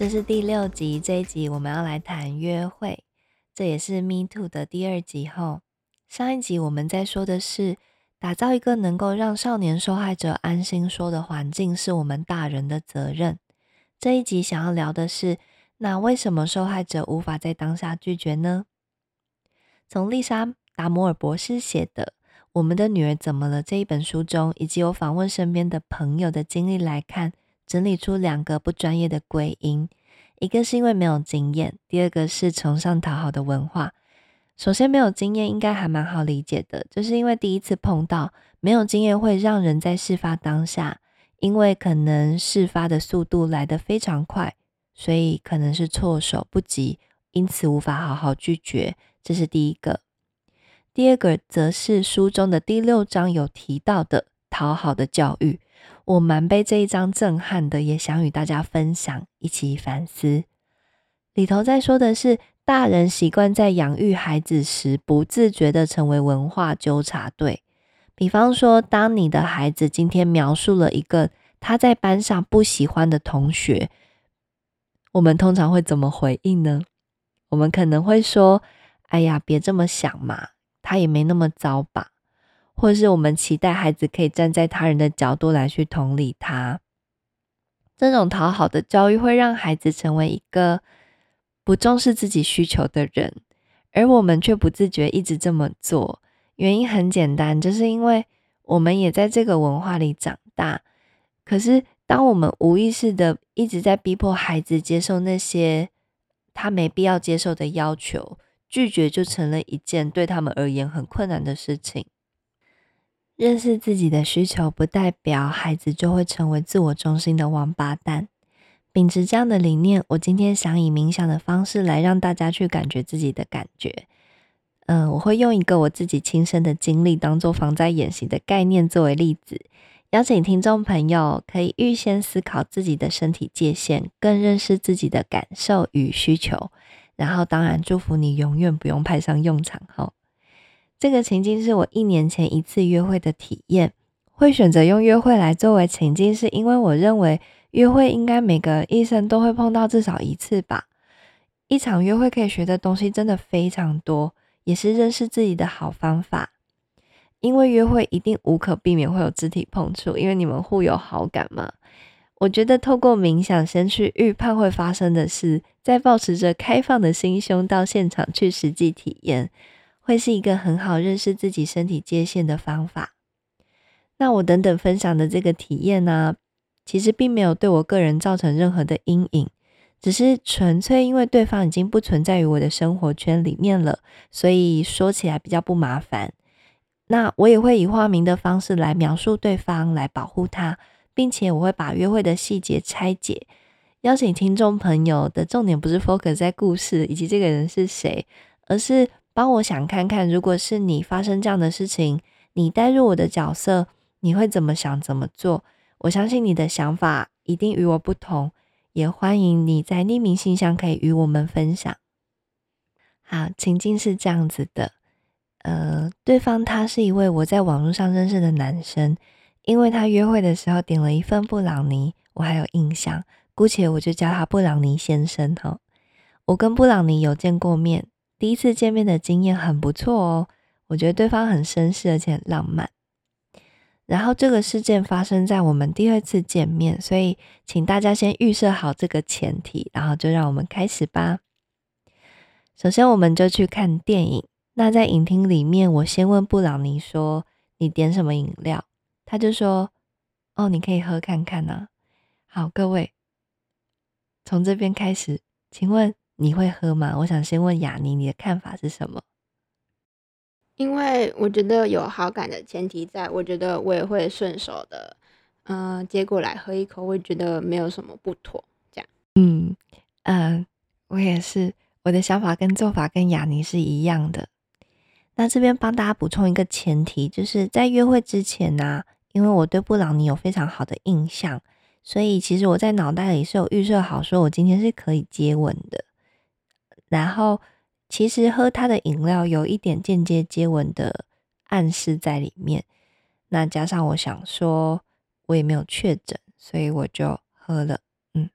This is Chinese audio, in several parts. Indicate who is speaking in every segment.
Speaker 1: 这是第六集，这一集我们要来谈约会，这也是 Me Too 的第二集后。上一集我们在说的是打造一个能够让少年受害者安心说的环境，是我们大人的责任。这一集想要聊的是，那为什么受害者无法在当下拒绝呢？从丽莎达摩尔博士写的《我们的女儿怎么了》这一本书中，以及我访问身边的朋友的经历来看。整理出两个不专业的归因，一个是因为没有经验，第二个是崇尚讨好的文化。首先，没有经验应该还蛮好理解的，就是因为第一次碰到，没有经验会让人在事发当下，因为可能事发的速度来得非常快，所以可能是措手不及，因此无法好好拒绝。这是第一个。第二个则是书中的第六章有提到的讨好的教育。我蛮被这一章震撼的，也想与大家分享，一起反思。里头在说的是，大人习惯在养育孩子时，不自觉的成为文化纠察队。比方说，当你的孩子今天描述了一个他在班上不喜欢的同学，我们通常会怎么回应呢？我们可能会说：“哎呀，别这么想嘛，他也没那么糟吧。”或是我们期待孩子可以站在他人的角度来去同理他，这种讨好的教育会让孩子成为一个不重视自己需求的人，而我们却不自觉一直这么做。原因很简单，就是因为我们也在这个文化里长大。可是，当我们无意识的一直在逼迫孩子接受那些他没必要接受的要求，拒绝就成了一件对他们而言很困难的事情。认识自己的需求，不代表孩子就会成为自我中心的王八蛋。秉持这样的理念，我今天想以冥想的方式来让大家去感觉自己的感觉。嗯，我会用一个我自己亲身的经历当做防灾演习的概念作为例子，邀请听众朋友可以预先思考自己的身体界限，更认识自己的感受与需求。然后，当然祝福你永远不用派上用场。哈。这个情境是我一年前一次约会的体验。会选择用约会来作为情境，是因为我认为约会应该每个一生都会碰到至少一次吧。一场约会可以学的东西真的非常多，也是认识自己的好方法。因为约会一定无可避免会有肢体碰触，因为你们互有好感嘛。我觉得透过冥想先去预判会发生的事，再保持着开放的心胸到现场去实际体验。会是一个很好认识自己身体界限的方法。那我等等分享的这个体验呢，其实并没有对我个人造成任何的阴影，只是纯粹因为对方已经不存在于我的生活圈里面了，所以说起来比较不麻烦。那我也会以化名的方式来描述对方，来保护他，并且我会把约会的细节拆解，邀请听众朋友的重点不是 focus 在故事以及这个人是谁，而是。帮我想看看，如果是你发生这样的事情，你带入我的角色，你会怎么想、怎么做？我相信你的想法一定与我不同，也欢迎你在匿名信箱可以与我们分享。好，情境是这样子的，呃，对方他是一位我在网络上认识的男生，因为他约会的时候点了一份布朗尼，我还有印象，姑且我就叫他布朗尼先生哈。我跟布朗尼有见过面。第一次见面的经验很不错哦，我觉得对方很绅士而且很浪漫。然后这个事件发生在我们第二次见面，所以请大家先预设好这个前提，然后就让我们开始吧。首先，我们就去看电影。那在影厅里面，我先问布朗尼说：“你点什么饮料？”他就说：“哦，你可以喝看看呢。”好，各位，从这边开始，请问。你会喝吗？我想先问雅尼，你的看法是什么？
Speaker 2: 因为我觉得有好感的前提，在我觉得我也会顺手的，嗯，接过来喝一口，我觉得没有什么不妥。这样，
Speaker 1: 嗯嗯，我也是，我的想法跟做法跟雅尼是一样的。那这边帮大家补充一个前提，就是在约会之前呢，因为我对布朗尼有非常好的印象，所以其实我在脑袋里是有预设好，说我今天是可以接吻的。然后，其实喝他的饮料有一点间接接吻的暗示在里面。那加上我想说，我也没有确诊，所以我就喝了。嗯，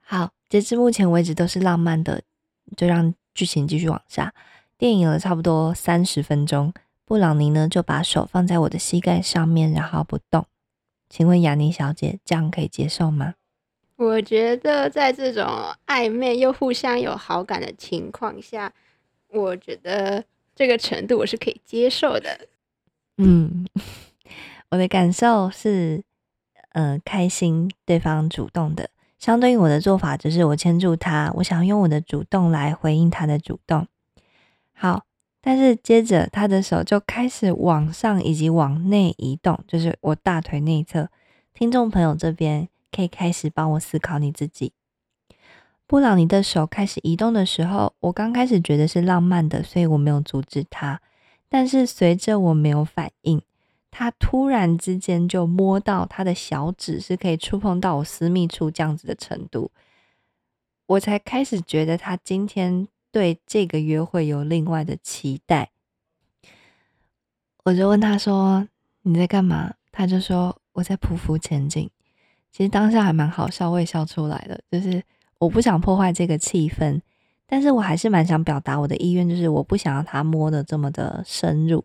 Speaker 1: 好，截至目前为止都是浪漫的，就让剧情继续往下。电影了差不多三十分钟，布朗尼呢就把手放在我的膝盖上面，然后不动。请问雅尼小姐，这样可以接受吗？
Speaker 2: 我觉得在这种暧昧又互相有好感的情况下，我觉得这个程度我是可以接受的。
Speaker 1: 嗯，我的感受是，呃，开心对方主动的，相对应我的做法就是我牵住他，我想用我的主动来回应他的主动。好，但是接着他的手就开始往上以及往内移动，就是我大腿内侧。听众朋友这边可以开始帮我思考你自己。布朗尼的手开始移动的时候，我刚开始觉得是浪漫的，所以我没有阻止他。但是随着我没有反应，他突然之间就摸到他的小指是可以触碰到我私密处这样子的程度，我才开始觉得他今天。对这个约会有另外的期待，我就问他说：“你在干嘛？”他就说：“我在匍匐前进。”其实当下还蛮好笑，我也笑出来了。就是我不想破坏这个气氛，但是我还是蛮想表达我的意愿，就是我不想要他摸的这么的深入。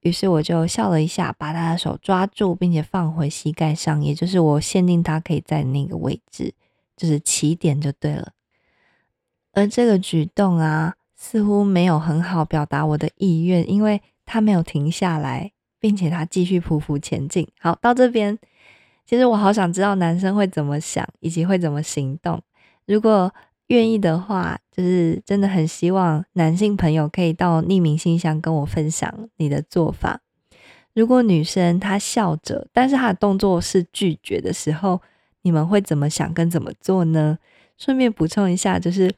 Speaker 1: 于是我就笑了一下，把他的手抓住，并且放回膝盖上，也就是我限定他可以在那个位置，就是起点就对了。而这个举动啊，似乎没有很好表达我的意愿，因为他没有停下来，并且他继续匍匐前进。好，到这边，其实我好想知道男生会怎么想，以及会怎么行动。如果愿意的话，就是真的很希望男性朋友可以到匿名信箱跟我分享你的做法。如果女生她笑着，但是她的动作是拒绝的时候，你们会怎么想跟怎么做呢？顺便补充一下，就是。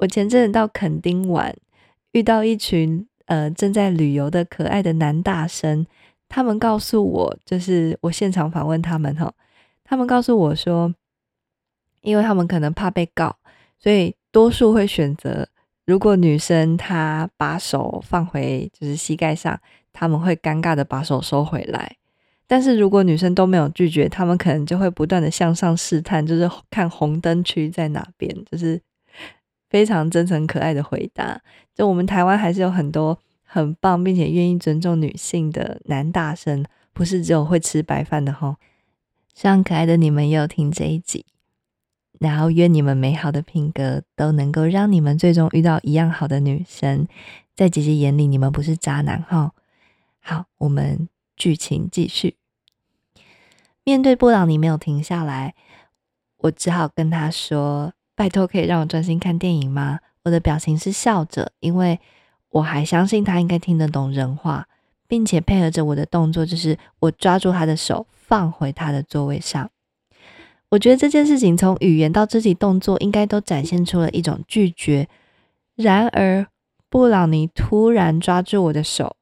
Speaker 1: 我前阵子到垦丁玩，遇到一群呃正在旅游的可爱的男大生，他们告诉我，就是我现场访问他们哈，他们告诉我说，因为他们可能怕被告，所以多数会选择，如果女生她把手放回就是膝盖上，他们会尴尬的把手收回来，但是如果女生都没有拒绝，他们可能就会不断的向上试探，就是看红灯区在哪边，就是。非常真诚可爱的回答，就我们台湾还是有很多很棒并且愿意尊重女性的男大生，不是只有会吃白饭的吼。希望可爱的你们也有听这一集，然后愿你们美好的品格都能够让你们最终遇到一样好的女生，在姐姐眼里你们不是渣男哈。好，我们剧情继续。面对布朗尼没有停下来，我只好跟他说。拜托，可以让我专心看电影吗？我的表情是笑着，因为我还相信他应该听得懂人话，并且配合着我的动作，就是我抓住他的手，放回他的座位上。我觉得这件事情从语言到肢体动作，应该都展现出了一种拒绝。然而，布朗尼突然抓住我的手，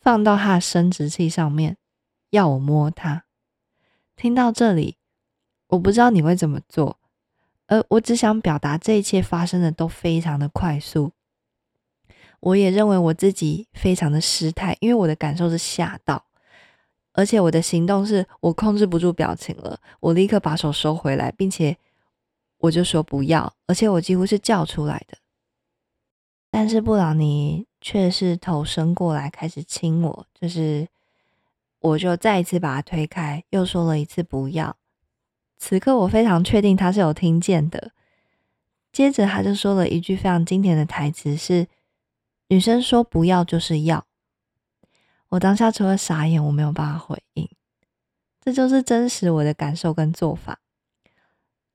Speaker 1: 放到他的生殖器上面，要我摸他。听到这里，我不知道你会怎么做。而我只想表达，这一切发生的都非常的快速。我也认为我自己非常的失态，因为我的感受是吓到，而且我的行动是我控制不住表情了。我立刻把手收回来，并且我就说不要，而且我几乎是叫出来的。但是布朗尼却是头伸过来开始亲我，就是我就再一次把他推开，又说了一次不要。此刻我非常确定他是有听见的。接着他就说了一句非常经典的台词：“是女生说不要就是要。”我当下除了傻眼，我没有办法回应。这就是真实我的感受跟做法。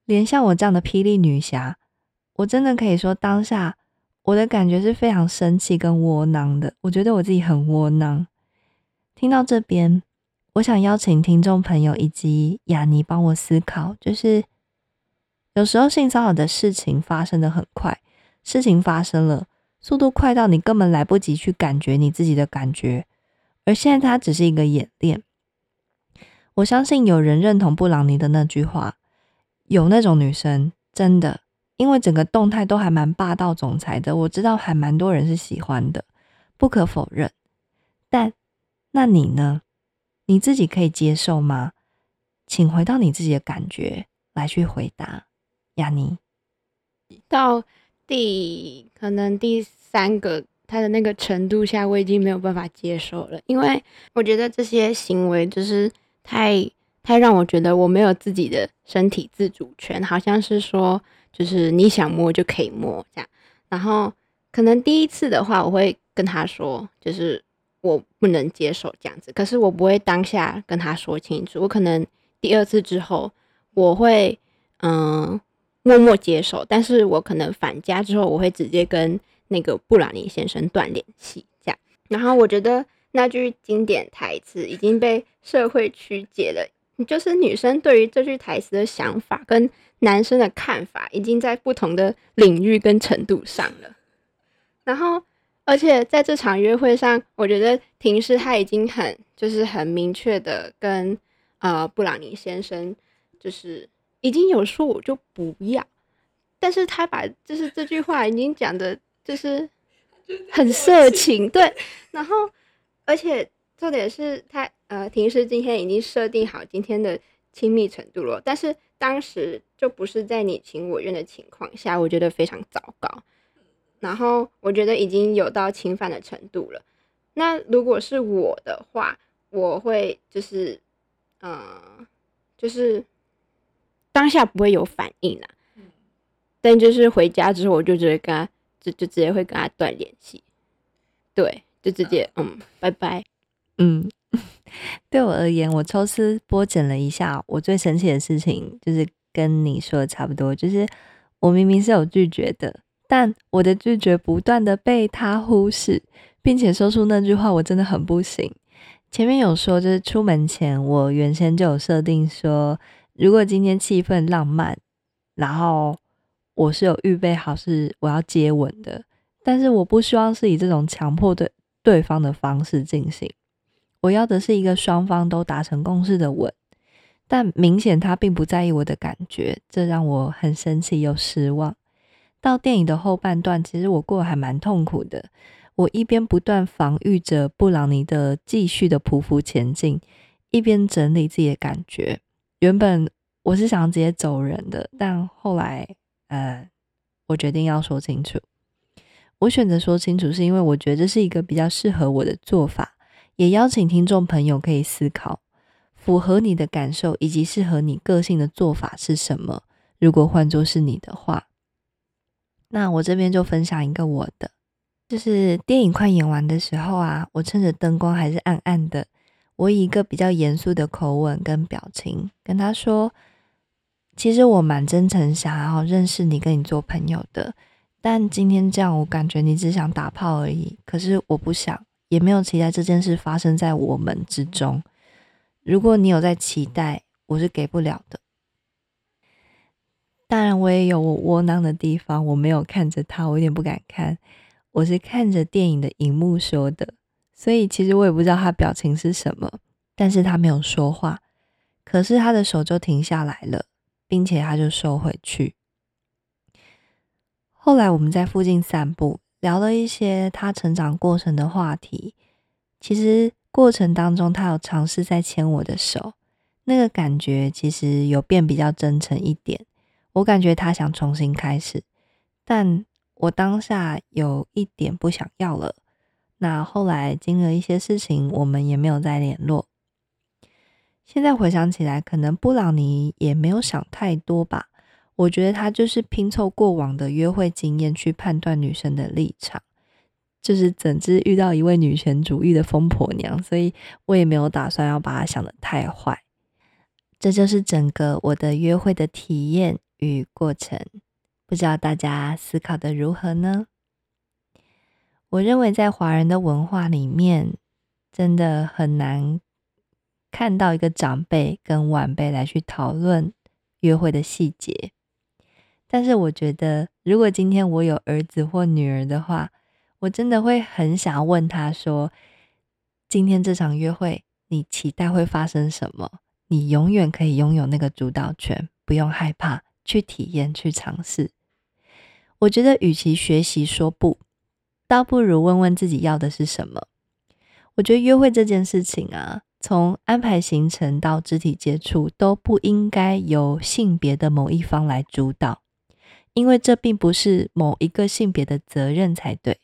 Speaker 1: 连像我这样的霹雳女侠，我真的可以说，当下我的感觉是非常生气跟窝囊的。我觉得我自己很窝囊。听到这边，我想邀请听众朋友以及雅尼帮我思考，就是有时候性骚扰的事情发生的很快，事情发生了，速度快到你根本来不及去感觉你自己的感觉，而现在它只是一个演练。我相信有人认同布朗尼的那句话，有那种女生真的，因为整个动态都还蛮霸道总裁的，我知道还蛮多人是喜欢的，不可否认。但那你呢？你自己可以接受吗？请回到你自己的感觉来去回答，亚妮。
Speaker 2: 到第可能第三个他的那个程度下，我已经没有办法接受了，因为我觉得这些行为就是。太太让我觉得我没有自己的身体自主权，好像是说，就是你想摸就可以摸这样。然后可能第一次的话，我会跟他说，就是我不能接受这样子。可是我不会当下跟他说清楚，我可能第二次之后，我会嗯默默接受。但是我可能返家之后，我会直接跟那个布朗尼先生断联系这样。然后我觉得。那句经典台词已经被社会曲解了，就是女生对于这句台词的想法跟男生的看法已经在不同的领域跟程度上了。然后，而且在这场约会上，我觉得婷师他已经很就是很明确的跟呃布朗尼先生就是已经有说我就不要，但是他把就是这句话已经讲的就是很色情，对，然后。而且重点是他呃，庭师今天已经设定好今天的亲密程度了，但是当时就不是在你情我愿的情况下，我觉得非常糟糕。然后我觉得已经有到侵犯的程度了。那如果是我的话，我会就是嗯，就是当下不会有反应啦，但就是回家之后，我就直接跟他就就直接会跟他断联系，对。就直接嗯，拜拜。
Speaker 1: 嗯，对我而言，我抽丝剥茧了一下，我最神奇的事情就是跟你说的差不多，就是我明明是有拒绝的，但我的拒绝不断的被他忽视，并且说出那句话，我真的很不行。前面有说，就是出门前，我原先就有设定说，如果今天气氛浪漫，然后我是有预备好是我要接吻的，但是我不希望是以这种强迫的。对方的方式进行，我要的是一个双方都达成共识的吻，但明显他并不在意我的感觉，这让我很生气又失望。到电影的后半段，其实我过得还蛮痛苦的。我一边不断防御着布朗尼的继续的匍匐前进，一边整理自己的感觉。原本我是想直接走人的，但后来，呃，我决定要说清楚。我选择说清楚，是因为我觉得这是一个比较适合我的做法，也邀请听众朋友可以思考，符合你的感受以及适合你个性的做法是什么。如果换作是你的话，那我这边就分享一个我的，就是电影快演完的时候啊，我趁着灯光还是暗暗的，我以一个比较严肃的口吻跟表情跟他说：“其实我蛮真诚，想要认识你，跟你做朋友的。”但今天这样，我感觉你只想打炮而已。可是我不想，也没有期待这件事发生在我们之中。如果你有在期待，我是给不了的。当然，我也有我窝囊的地方。我没有看着他，我有点不敢看。我是看着电影的荧幕说的，所以其实我也不知道他表情是什么。但是他没有说话，可是他的手就停下来了，并且他就收回去。后来我们在附近散步，聊了一些他成长过程的话题。其实过程当中，他有尝试在牵我的手，那个感觉其实有变比较真诚一点。我感觉他想重新开始，但我当下有一点不想要了。那后来经历一些事情，我们也没有再联络。现在回想起来，可能布朗尼也没有想太多吧。我觉得他就是拼凑过往的约会经验去判断女生的立场，就是怎知遇到一位女权主义的疯婆娘，所以我也没有打算要把她想的太坏。这就是整个我的约会的体验与过程。不知道大家思考的如何呢？我认为在华人的文化里面，真的很难看到一个长辈跟晚辈来去讨论约会的细节。但是我觉得，如果今天我有儿子或女儿的话，我真的会很想问他说：“今天这场约会，你期待会发生什么？你永远可以拥有那个主导权，不用害怕去体验、去尝试。”我觉得，与其学习说不，倒不如问问自己要的是什么。我觉得约会这件事情啊，从安排行程到肢体接触，都不应该由性别的某一方来主导。因为这并不是某一个性别的责任才对，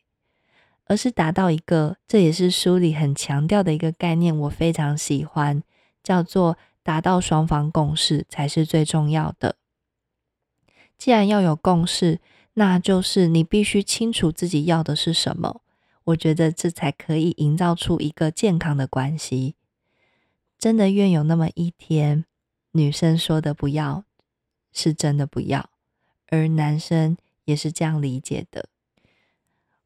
Speaker 1: 而是达到一个，这也是书里很强调的一个概念，我非常喜欢，叫做达到双方共识才是最重要的。既然要有共识，那就是你必须清楚自己要的是什么。我觉得这才可以营造出一个健康的关系。真的愿有那么一天，女生说的不要，是真的不要。而男生也是这样理解的。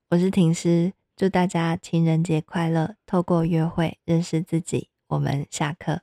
Speaker 1: 我是婷师，祝大家情人节快乐！透过约会认识自己，我们下课。